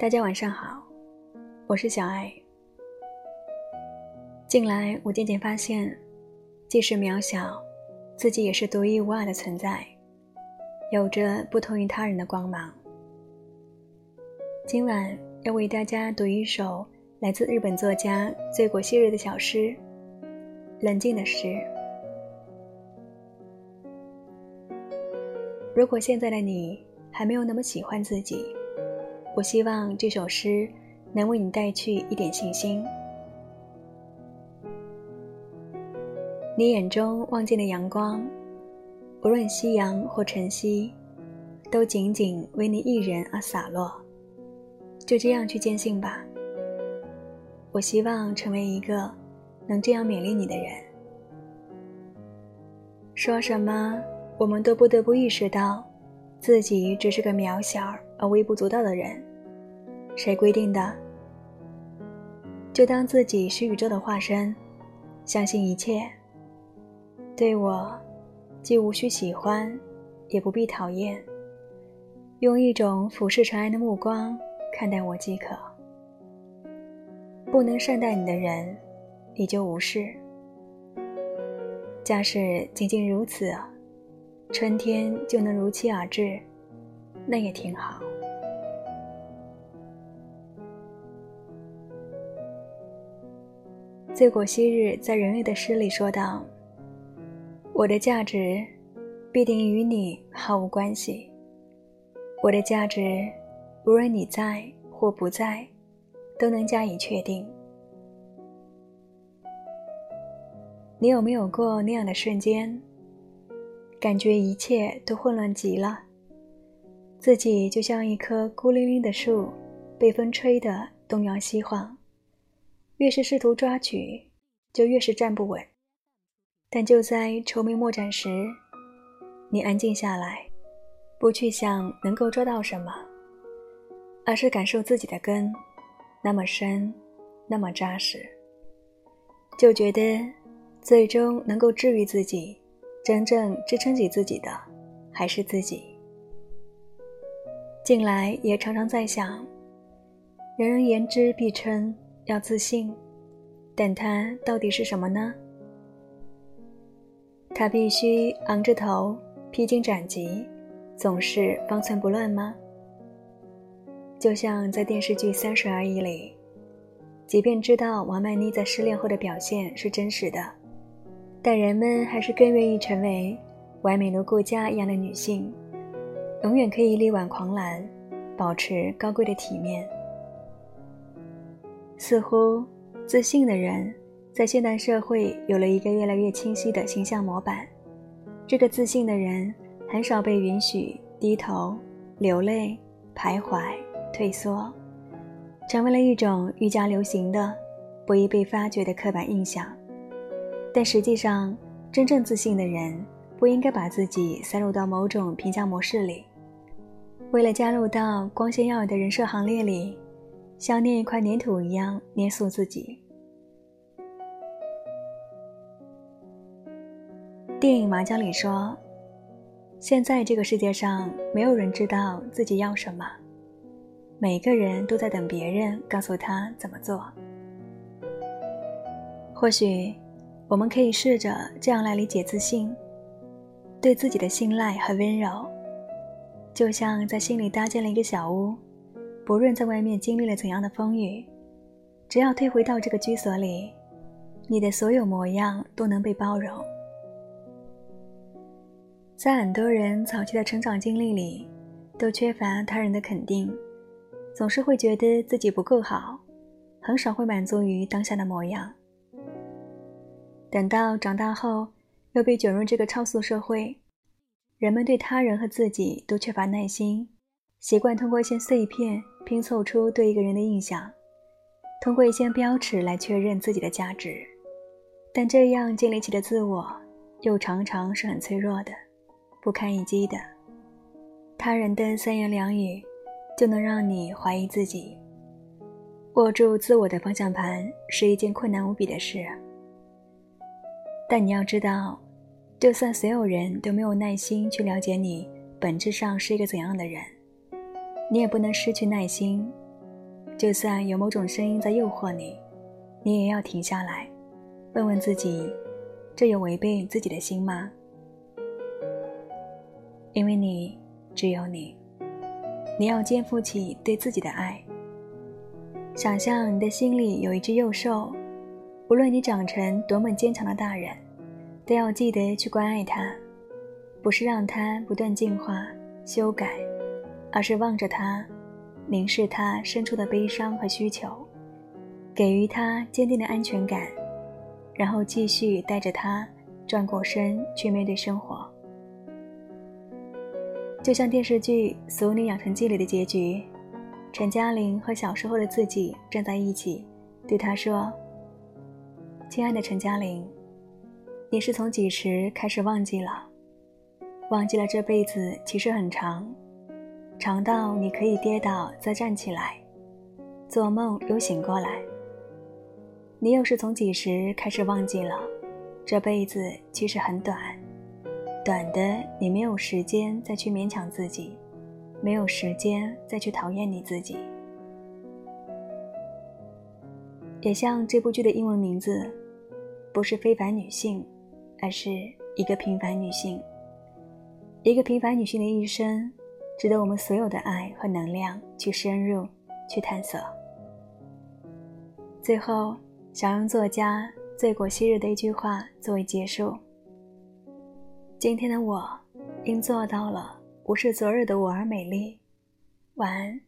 大家晚上好，我是小爱。近来我渐渐发现，即使渺小，自己也是独一无二的存在，有着不同于他人的光芒。今晚要为大家读一首来自日本作家醉果昔日的小诗《冷静的诗》。如果现在的你还没有那么喜欢自己，我希望这首诗能为你带去一点信心。你眼中望见的阳光，无论夕阳或晨曦，都仅仅为你一人而洒落。就这样去坚信吧。我希望成为一个能这样勉励你的人。说什么，我们都不得不意识到，自己只是个渺小而微不足道的人。谁规定的？就当自己是宇宙的化身，相信一切。对我，既无需喜欢，也不必讨厌。用一种俯视尘埃的目光看待我即可。不能善待你的人，你就无视。假使仅仅如此，春天就能如期而至，那也挺好。醉果昔日在人类的诗里说道：“我的价值必定与你毫无关系。我的价值，无论你在或不在，都能加以确定。你有没有过那样的瞬间，感觉一切都混乱极了，自己就像一棵孤零零的树，被风吹得东摇西晃。”越是试图抓取，就越是站不稳。但就在愁眉莫展时，你安静下来，不去想能够抓到什么，而是感受自己的根，那么深，那么扎实，就觉得最终能够治愈自己，真正支撑起自己的，还是自己。近来也常常在想，人人言之必称。要自信，但它到底是什么呢？他必须昂着头，披荆斩棘，总是方寸不乱吗？就像在电视剧《三十而已》里，即便知道王曼妮在失恋后的表现是真实的，但人们还是更愿意成为完美如顾家一样的女性，永远可以力挽狂澜，保持高贵的体面。似乎自信的人在现代社会有了一个越来越清晰的形象模板。这个自信的人很少被允许低头、流泪、徘徊、退缩，成为了一种愈加流行的、不易被发掘的刻板印象。但实际上，真正自信的人不应该把自己塞入到某种评价模式里，为了加入到光鲜耀眼的人设行列里。像捏一块粘土一样捏塑自己。电影《麻将》里说：“现在这个世界上，没有人知道自己要什么，每个人都在等别人告诉他怎么做。”或许，我们可以试着这样来理解自信：对自己的信赖和温柔，就像在心里搭建了一个小屋。不论在外面经历了怎样的风雨，只要退回到这个居所里，你的所有模样都能被包容。在很多人早期的成长经历里，都缺乏他人的肯定，总是会觉得自己不够好，很少会满足于当下的模样。等到长大后，又被卷入这个超速社会，人们对他人和自己都缺乏耐心，习惯通过一些碎片。拼凑出对一个人的印象，通过一些标尺来确认自己的价值，但这样建立起的自我又常常是很脆弱的，不堪一击的。他人的三言两语就能让你怀疑自己。握住自我的方向盘是一件困难无比的事，但你要知道，就算所有人都没有耐心去了解你本质上是一个怎样的人。你也不能失去耐心，就算有某种声音在诱惑你，你也要停下来，问问自己：这有违背自己的心吗？因为你只有你，你要肩负起对自己的爱。想象你的心里有一只幼兽，无论你长成多么坚强的大人，都要记得去关爱它，不是让它不断进化、修改，而是望着它。凝视他深处的悲伤和需求，给予他坚定的安全感，然后继续带着他转过身去面对生活。就像电视剧《俗女养成记》里的结局，陈嘉玲和小时候的自己站在一起，对他说：“亲爱的陈嘉玲，你是从几时开始忘记了？忘记了这辈子其实很长。”长到你可以跌倒再站起来，做梦又醒过来。你又是从几时开始忘记了？这辈子其实很短，短的你没有时间再去勉强自己，没有时间再去讨厌你自己。也像这部剧的英文名字，不是非凡女性，而是一个平凡女性，一个平凡女性的一生。值得我们所有的爱和能量去深入、去探索。最后，想用作家醉过昔日的一句话作为结束：今天的我，因做到了无视昨日的我而美丽。晚安。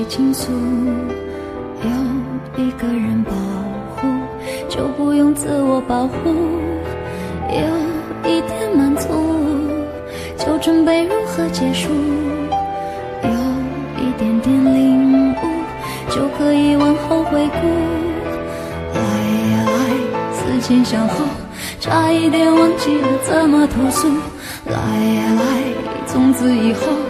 谁倾诉？有一个人保护，就不用自我保护。有一点满足，就准备如何结束。有一点点领悟，就可以往后回顾。来呀来，思前想后，差一点忘记了怎么投诉。来呀来，从此以后。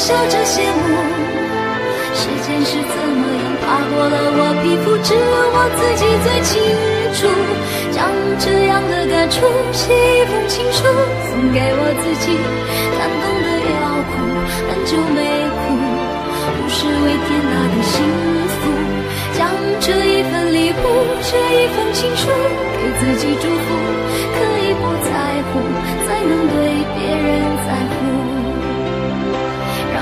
笑着谢幕。时间是怎么样划过了我皮肤，只有我自己最清楚。将这样的感触写一封情书，送给我自己，感动的要哭，很久没哭，不是为天大的幸福。将这一份礼物，这一封情书，给自己祝福，可以不在乎。